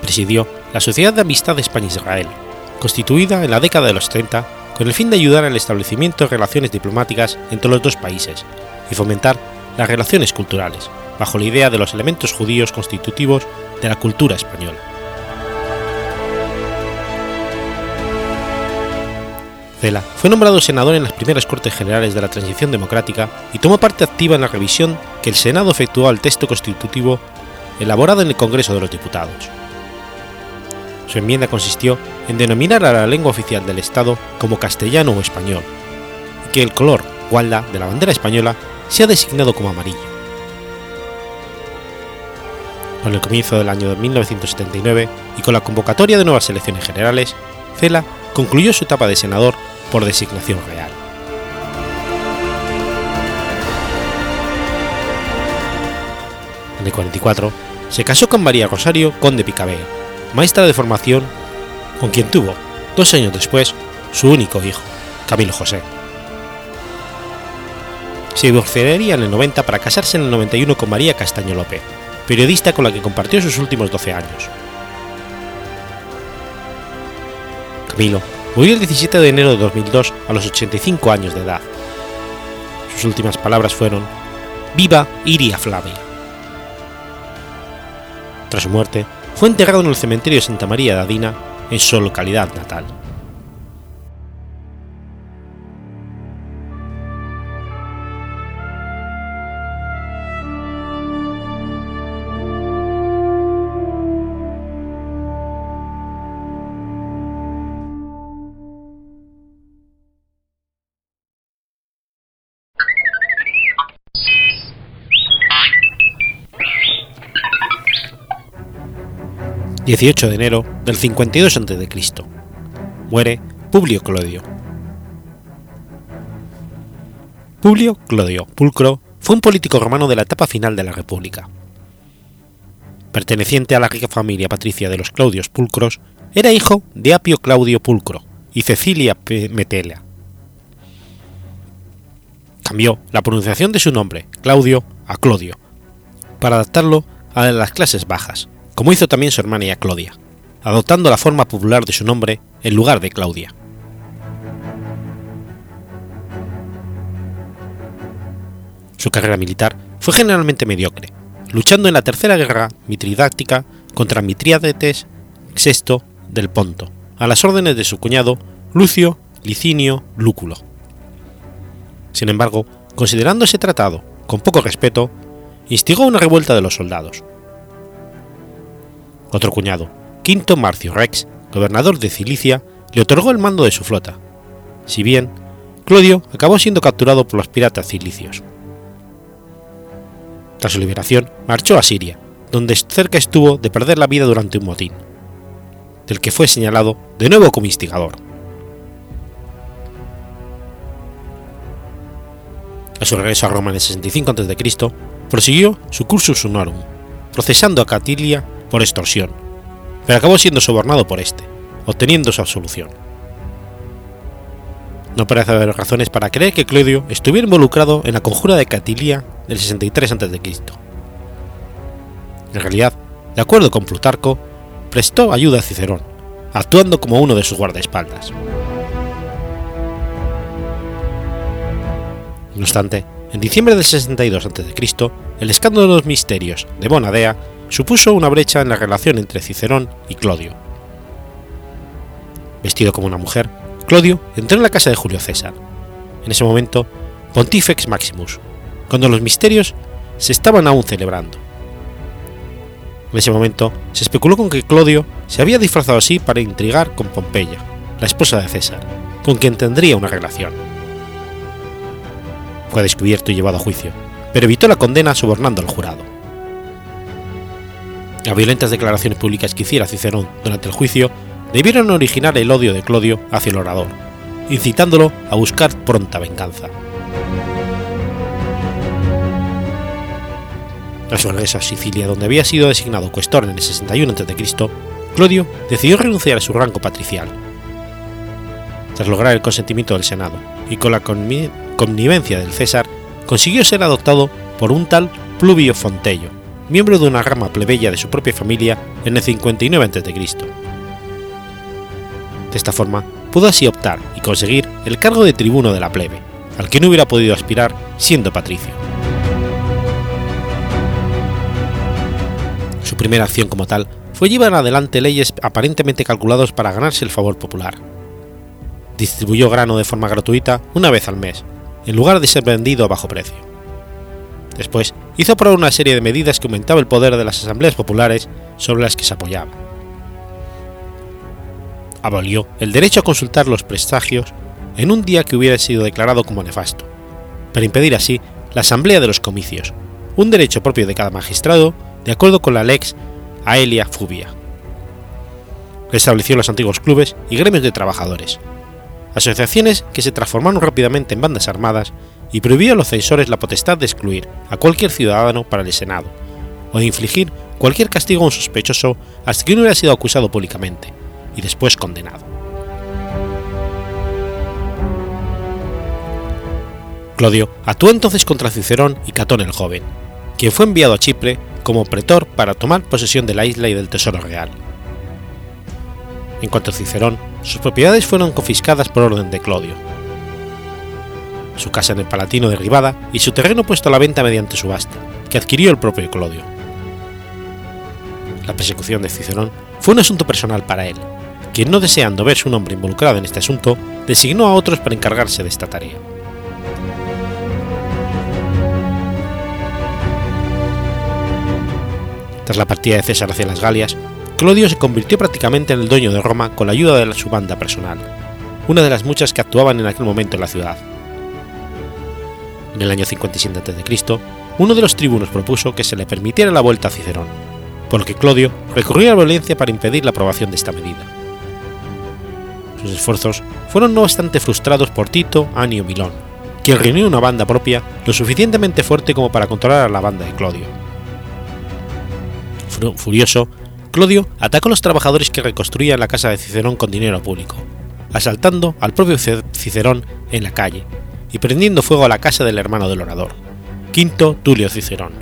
A: Presidió la Sociedad de Amistad España-Israel, constituida en la década de los 30 con el fin de ayudar al establecimiento de relaciones diplomáticas entre los dos países y fomentar las relaciones culturales, bajo la idea de los elementos judíos constitutivos de la cultura española. Cela fue nombrado senador en las primeras Cortes Generales de la Transición Democrática y tomó parte activa en la revisión que el Senado efectuó al texto constitutivo elaborado en el Congreso de los Diputados. Su enmienda consistió en denominar a la lengua oficial del Estado como castellano o español, y que el color gualda de la bandera española sea designado como amarillo. Con el comienzo del año 1979 y con la convocatoria de nuevas elecciones generales, Cela concluyó su etapa de senador por designación real. En el 44 se casó con María Rosario Conde Picabé, maestra de formación, con quien tuvo, dos años después, su único hijo, Camilo José. Se divorciaría en el 90 para casarse en el 91 con María Castaño López, periodista con la que compartió sus últimos 12 años. Camilo murió el 17 de enero de 2002 a los 85 años de edad. Sus últimas palabras fueron Viva Iria Flavia. Tras su muerte, fue enterrado en el cementerio de Santa María de Adina, en su localidad natal. 18 de enero del 52 a.C. Muere Publio Clodio. Publio Clodio Pulcro fue un político romano de la etapa final de la República. Perteneciente a la rica familia patricia de los Claudios Pulcros, era hijo de Apio Claudio Pulcro y Cecilia Metela. Cambió la pronunciación de su nombre, Claudio, a Clodio, para adaptarlo a las clases bajas, como hizo también su hermana Claudia, adoptando la forma popular de su nombre en lugar de Claudia. Su carrera militar fue generalmente mediocre, luchando en la Tercera Guerra Mitridáctica contra Mitrídates VI del Ponto, a las órdenes de su cuñado Lucio Licinio Lúculo. Sin embargo, considerando ese tratado con poco respeto, instigó una revuelta de los soldados, otro cuñado, Quinto Marcio Rex, gobernador de Cilicia, le otorgó el mando de su flota, si bien Clodio acabó siendo capturado por los piratas cilicios. Tras su liberación, marchó a Siria, donde cerca estuvo de perder la vida durante un motín, del que fue señalado de nuevo como instigador. A su regreso a Roma en el 65 a.C., prosiguió su cursus honorum, procesando a Catilia por extorsión, pero acabó siendo sobornado por este, obteniendo su absolución. No parece haber razones para creer que Claudio estuviera involucrado en la conjura de Catilia del 63 a.C. En realidad, de acuerdo con Plutarco, prestó ayuda a Cicerón, actuando como uno de sus guardaespaldas. No obstante, en diciembre del 62 a.C., el escándalo de los misterios de Bonadea supuso una brecha en la relación entre Cicerón y Clodio. Vestido como una mujer, Clodio entró en la casa de Julio César. En ese momento, Pontifex Maximus, cuando los misterios se estaban aún celebrando. En ese momento se especuló con que Clodio se había disfrazado así para intrigar con Pompeya, la esposa de César, con quien tendría una relación. Fue descubierto y llevado a juicio, pero evitó la condena sobornando al jurado. Las violentas declaraciones públicas que hiciera Cicerón durante el juicio debieron originar el odio de Clodio hacia el orador, incitándolo a buscar pronta venganza. Tras regreso a Sicilia, donde había sido designado cuestor en el 61 a.C., Clodio decidió renunciar a su rango patricial. Tras lograr el consentimiento del Senado y con la connivencia del César, consiguió ser adoptado por un tal Pluvio Fontello, miembro de una rama plebeya de su propia familia en el 59 a.C. De esta forma, pudo así optar y conseguir el cargo de tribuno de la plebe, al que no hubiera podido aspirar siendo patricio. Su primera acción como tal fue llevar adelante leyes aparentemente calculados para ganarse el favor popular. Distribuyó grano de forma gratuita una vez al mes, en lugar de ser vendido a bajo precio. Después, hizo aprobar una serie de medidas que aumentaba el poder de las asambleas populares sobre las que se apoyaba. Abolió el derecho a consultar los presagios en un día que hubiera sido declarado como nefasto, para impedir así la asamblea de los comicios, un derecho propio de cada magistrado de acuerdo con la lex Aelia Fubia. Restableció los antiguos clubes y gremios de trabajadores, asociaciones que se transformaron rápidamente en bandas armadas y prohibió a los censores la potestad de excluir a cualquier ciudadano para el Senado, o de infligir cualquier castigo a un sospechoso hasta que uno hubiera sido acusado públicamente y después condenado. Clodio actuó entonces contra Cicerón y Catón el joven, quien fue enviado a Chipre como pretor para tomar posesión de la isla y del tesoro real. En cuanto a Cicerón, sus propiedades fueron confiscadas por orden de Clodio. Su casa en el Palatino derribada y su terreno puesto a la venta mediante subasta, que adquirió el propio Clodio. La persecución de Cicerón fue un asunto personal para él, quien no deseando ver su nombre involucrado en este asunto, designó a otros para encargarse de esta tarea. Tras la partida de César hacia las Galias, Clodio se convirtió prácticamente en el dueño de Roma con la ayuda de su banda personal, una de las muchas que actuaban en aquel momento en la ciudad. En el año 57 a.C., uno de los tribunos propuso que se le permitiera la vuelta a Cicerón, por lo que Clodio recurrió a la violencia para impedir la aprobación de esta medida. Sus esfuerzos fueron no obstante frustrados por Tito Anio Milón, quien reunió una banda propia lo suficientemente fuerte como para controlar a la banda de Clodio Furioso, Clodio atacó a los trabajadores que reconstruían la casa de Cicerón con dinero público, asaltando al propio Cicerón en la calle y prendiendo fuego a la casa del hermano del orador, Quinto Tulio Cicerón.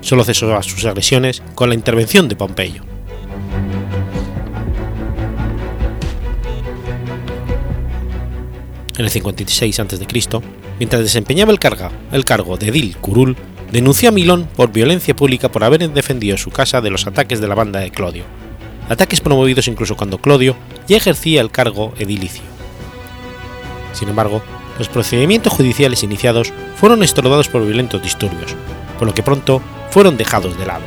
A: Solo cesó sus agresiones con la intervención de Pompeyo. En el 56 a.C., mientras desempeñaba el, el cargo de edil curul, denunció a Milón por violencia pública por haber defendido su casa de los ataques de la banda de Clodio, ataques promovidos incluso cuando Clodio ya ejercía el cargo edilicio. Sin embargo, los procedimientos judiciales iniciados fueron estorbados por violentos disturbios, por lo que pronto fueron dejados de lado.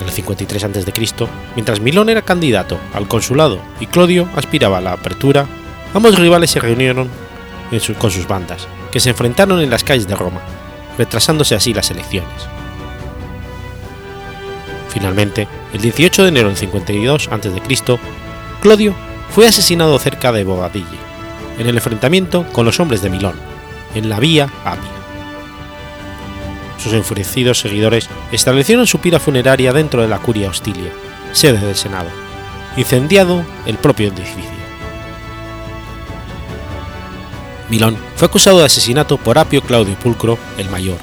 A: En el 53 a.C., mientras Milón era candidato al consulado y Clodio aspiraba a la apertura, ambos rivales se reunieron con sus bandas, que se enfrentaron en las calles de Roma, retrasándose así las elecciones. Finalmente, el 18 de enero del 52 a.C., Clodio fue asesinado cerca de Bobadille, en el enfrentamiento con los hombres de Milón, en la vía Apia. Sus enfurecidos seguidores establecieron su pira funeraria dentro de la Curia Hostilia, sede del Senado, incendiado el propio edificio. Milón fue acusado de asesinato por Apio Claudio Pulcro, el mayor,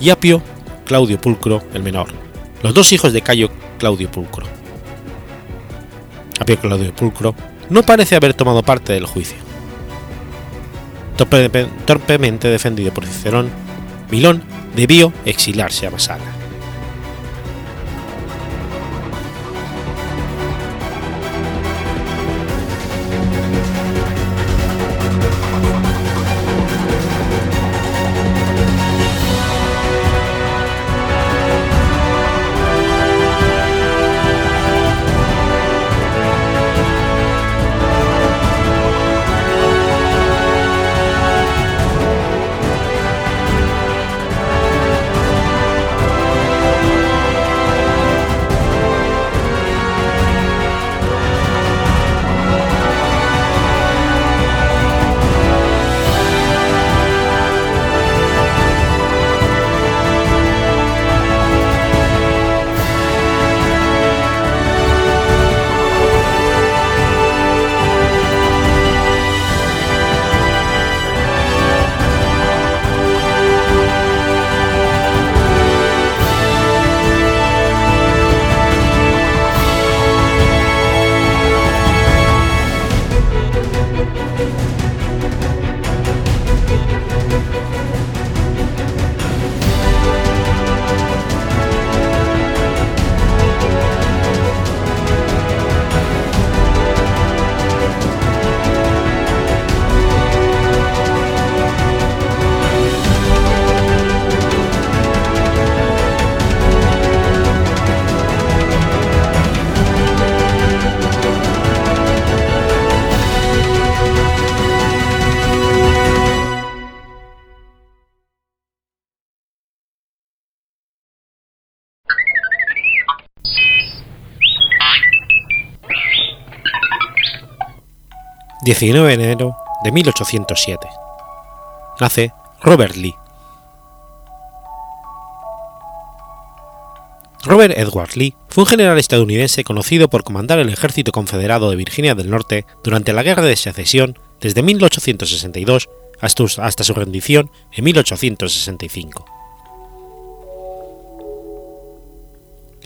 A: y Apio Claudio Pulcro, el menor, los dos hijos de Cayo Claudio Pulcro. Apio Claudio Pulcro no parece haber tomado parte del juicio. torpemente defendido por Cicerón, Milón debió exiliarse a Masala. 19 de enero de 1807. Nace Robert Lee. Robert Edward Lee fue un general estadounidense conocido por comandar el ejército confederado de Virginia del Norte durante la Guerra de Secesión desde 1862 hasta su rendición en 1865.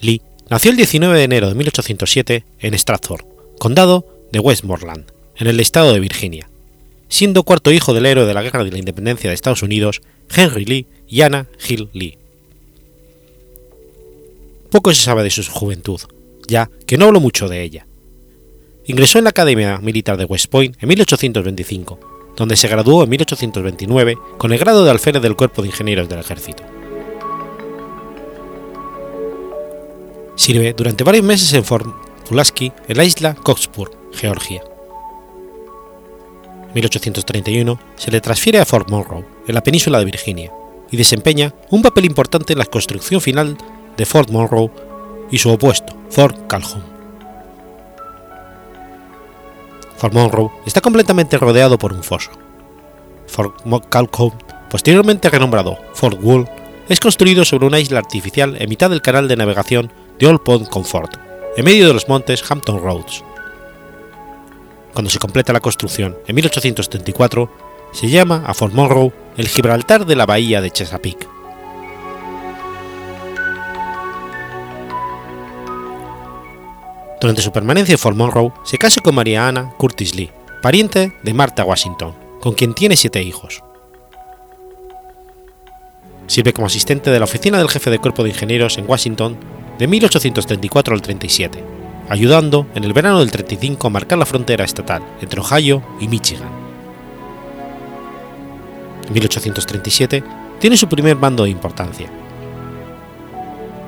A: Lee nació el 19 de enero de 1807 en Stratford, condado de Westmoreland, en el estado de Virginia, siendo cuarto hijo del héroe de la Guerra de la Independencia de Estados Unidos, Henry Lee y Anna Hill Lee. Poco se sabe de su juventud, ya que no habló mucho de ella. Ingresó en la Academia Militar de West Point en 1825, donde se graduó en 1829 con el grado de alférez del Cuerpo de Ingenieros del Ejército. Sirve durante varios meses en Fort Pulaski, en la isla Coxburg, Georgia. 1831 se le transfiere a Fort Monroe, en la península de Virginia, y desempeña un papel importante en la construcción final de Fort Monroe y su opuesto, Fort Calhoun. Fort Monroe está completamente rodeado por un foso. Fort Calhoun, posteriormente renombrado Fort Wool, es construido sobre una isla artificial en mitad del canal de navegación de Old Pond Comfort, en medio de los montes Hampton Roads, cuando se completa la construcción en 1874, se llama a Fort Monroe el Gibraltar de la bahía de Chesapeake. Durante su permanencia en Fort Monroe, se casa con María Anna Curtis Lee, pariente de Martha Washington, con quien tiene siete hijos. Sirve como asistente de la oficina del jefe de cuerpo de ingenieros en Washington de 1834 al 37 ayudando en el verano del 35 a marcar la frontera estatal entre Ohio y Michigan. En 1837 tiene su primer mando de importancia.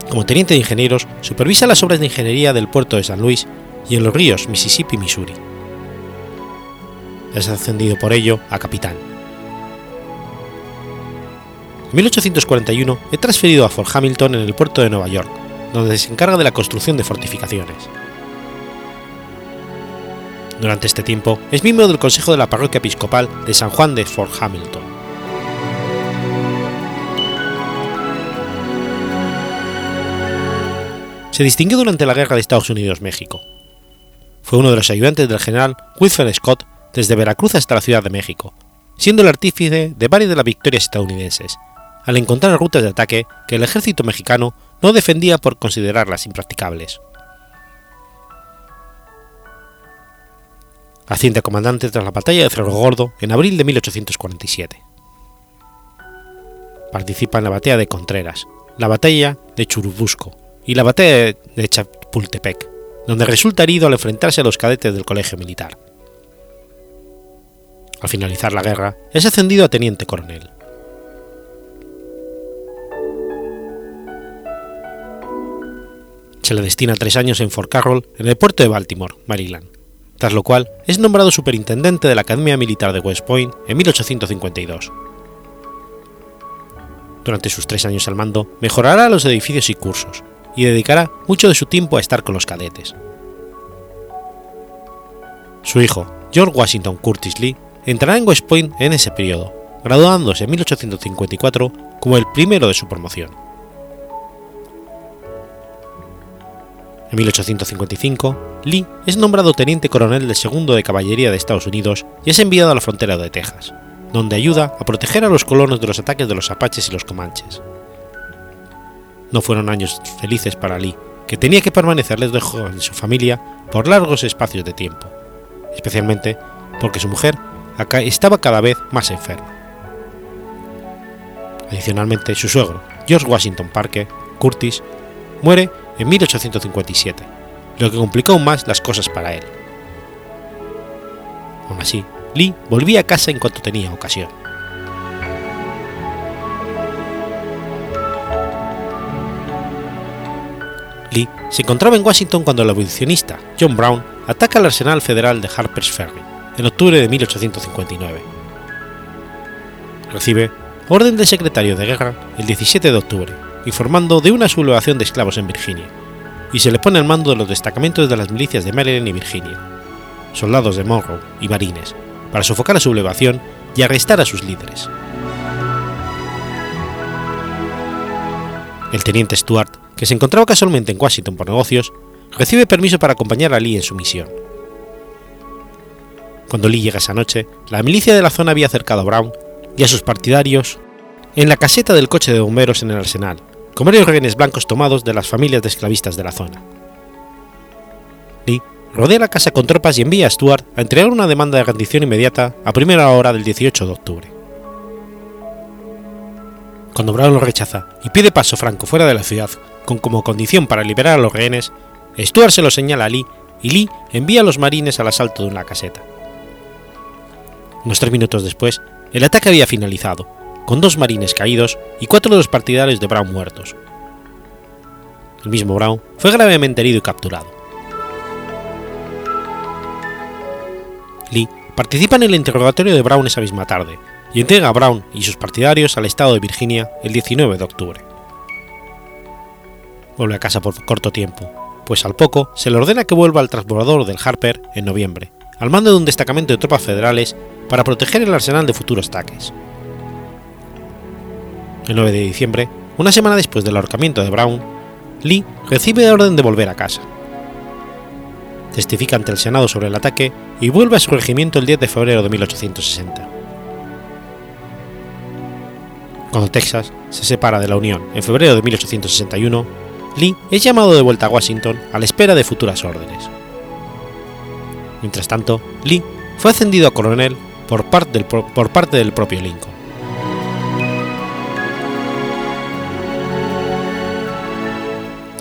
A: Como teniente de ingenieros, supervisa las obras de ingeniería del puerto de San Luis y en los ríos Mississippi y Missouri. Es ascendido por ello a capitán. En 1841 es transferido a Fort Hamilton en el puerto de Nueva York, donde se encarga de la construcción de fortificaciones. Durante este tiempo es miembro del Consejo de la Parroquia Episcopal de San Juan de Fort Hamilton. Se distinguió durante la Guerra de Estados Unidos-México. Fue uno de los ayudantes del general Wilfred Scott desde Veracruz hasta la Ciudad de México, siendo el artífice de varias de las victorias estadounidenses, al encontrar rutas de ataque que el ejército mexicano no defendía por considerarlas impracticables. Asciende a comandante tras la batalla de Cerro Gordo en abril de 1847. Participa en la batalla de Contreras, la batalla de Churubusco y la batalla de Chapultepec, donde resulta herido al enfrentarse a los cadetes del colegio militar. Al finalizar la guerra, es ascendido a teniente coronel. Se le destina tres años en Fort Carroll, en el puerto de Baltimore, Maryland, tras lo cual es nombrado superintendente de la Academia Militar de West Point en 1852. Durante sus tres años al mando, mejorará los edificios y cursos, y dedicará mucho de su tiempo a estar con los cadetes. Su hijo, George Washington Curtis Lee, entrará en West Point en ese periodo, graduándose en 1854 como el primero de su promoción. En 1855, Lee es nombrado teniente coronel del segundo de caballería de Estados Unidos y es enviado a la frontera de Texas, donde ayuda a proteger a los colonos de los ataques de los apaches y los comanches. No fueron años felices para Lee, que tenía que permanecer lejos de su familia por largos espacios de tiempo, especialmente porque su mujer estaba cada vez más enferma. Adicionalmente, su suegro, George Washington Parker Curtis, muere en 1857, lo que complicó aún más las cosas para él. Aún así, Lee volvía a casa en cuanto tenía ocasión. Lee se encontraba en Washington cuando el abolicionista John Brown ataca el arsenal federal de Harper's Ferry en octubre de 1859. Recibe orden del secretario de guerra el 17 de octubre, informando de una sublevación de esclavos en Virginia, y se le pone al mando de los destacamentos de las milicias de Maryland y Virginia, soldados de Monroe y marines, para sofocar la sublevación y arrestar a sus líderes. El teniente Stuart, que se encontraba casualmente en Washington por negocios, recibe permiso para acompañar a Lee en su misión. Cuando Lee llega esa noche, la milicia de la zona había acercado a Brown y a sus partidarios en la caseta del coche de bomberos en el arsenal, con varios rehenes blancos tomados de las familias de esclavistas de la zona. Lee rodea la casa con tropas y envía a Stuart a entregar una demanda de rendición inmediata a primera hora del 18 de octubre. Cuando Brown lo rechaza y pide paso franco fuera de la ciudad con como condición para liberar a los rehenes, Stuart se lo señala a Lee y Lee envía a los marines al asalto de una caseta. Unos tres minutos después, el ataque había finalizado, con dos marines caídos y cuatro de los partidarios de Brown muertos. El mismo Brown fue gravemente herido y capturado. Lee participa en el interrogatorio de Brown esa misma tarde y entrega a Brown y sus partidarios al estado de Virginia el 19 de octubre. Vuelve a casa por corto tiempo, pues al poco se le ordena que vuelva al transbordador del Harper en noviembre, al mando de un destacamento de tropas federales para proteger el arsenal de futuros ataques. El 9 de diciembre, una semana después del ahorcamiento de Brown, Lee recibe orden de volver a casa. Testifica ante el Senado sobre el ataque y vuelve a su regimiento el 10 de febrero de 1860. Cuando Texas se separa de la Unión en febrero de 1861, Lee es llamado de vuelta a Washington a la espera de futuras órdenes. Mientras tanto, Lee fue ascendido a coronel por parte del, por parte del propio Lincoln.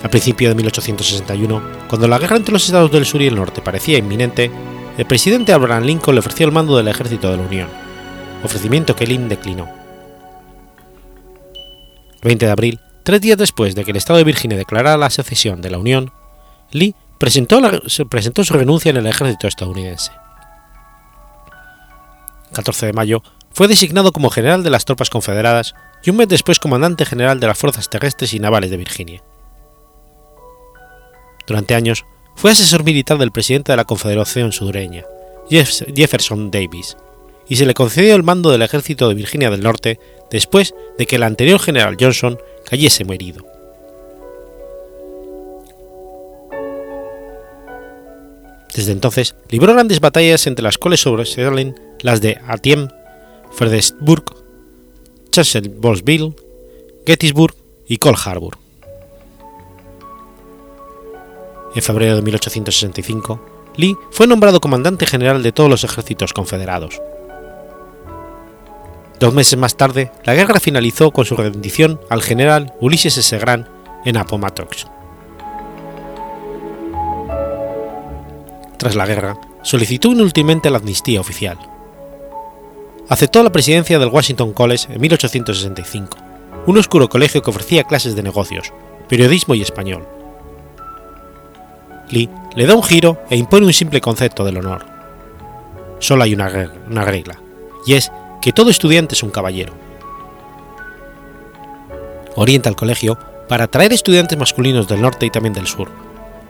A: A principios de 1861, cuando la guerra entre los estados del sur y el norte parecía inminente, el presidente Abraham Lincoln le ofreció el mando del ejército de la Unión, ofrecimiento que Lynn declinó. El 20 de abril, tres días después de que el estado de Virginia declarara la secesión de la Unión, Lee presentó, presentó su renuncia en el ejército estadounidense. El 14 de mayo fue designado como general de las tropas confederadas y un mes después comandante general de las fuerzas terrestres y navales de Virginia. Durante años fue asesor militar del presidente de la Confederación Sureña, Jefferson Davis, y se le concedió el mando del ejército de Virginia del Norte después de que el anterior general Johnson cayese herido. Desde entonces libró grandes batallas entre las cuales sobresalen las de Atiens, Fredericksburg, Chancellorsville, Gettysburg y Cold Harbor. En febrero de 1865, Lee fue nombrado comandante general de todos los ejércitos confederados. Dos meses más tarde, la guerra finalizó con su rendición al general Ulysses S. Grant en Appomattox. Tras la guerra, solicitó inútilmente la amnistía oficial. Aceptó la presidencia del Washington College en 1865, un oscuro colegio que ofrecía clases de negocios, periodismo y español. Le da un giro e impone un simple concepto del honor. Solo hay una regla, y es que todo estudiante es un caballero. Orienta al colegio para atraer estudiantes masculinos del norte y también del sur,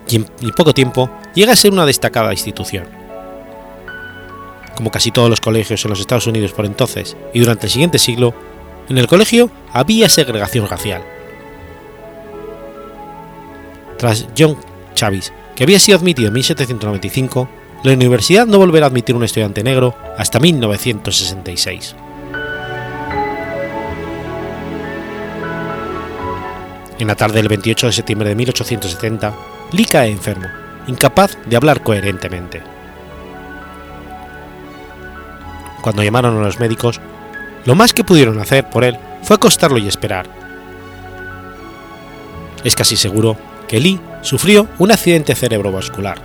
A: y en poco tiempo llega a ser una destacada institución. Como casi todos los colegios en los Estados Unidos por entonces y durante el siguiente siglo, en el colegio había segregación racial. Tras John Chavis, que había sido admitido en 1795, la universidad no volverá a admitir un estudiante negro hasta 1966. En la tarde del 28 de septiembre de 1870, Lee cae enfermo, incapaz de hablar coherentemente. Cuando llamaron a los médicos, lo más que pudieron hacer por él fue acostarlo y esperar. Es casi seguro que Lee sufrió un accidente cerebrovascular.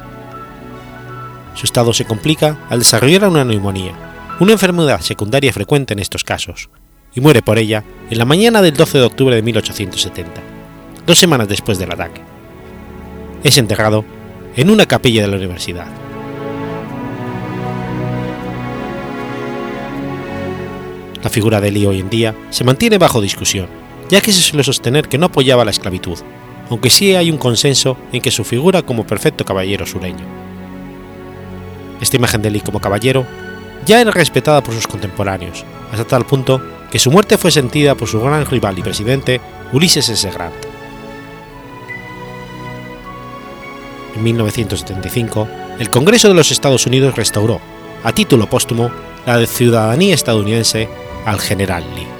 A: Su estado se complica al desarrollar una neumonía, una enfermedad secundaria frecuente en estos casos, y muere por ella en la mañana del 12 de octubre de 1870, dos semanas después del ataque. Es enterrado en una capilla de la universidad. La figura de Lee hoy en día se mantiene bajo discusión, ya que se suele sostener que no apoyaba la esclavitud, aunque sí hay un consenso en que su figura como perfecto caballero sureño. Esta imagen de Lee como caballero ya era respetada por sus contemporáneos, hasta tal punto que su muerte fue sentida por su gran rival y presidente Ulysses S. Grant. En 1975, el Congreso de los Estados Unidos restauró, a título póstumo, la ciudadanía estadounidense al general Lee.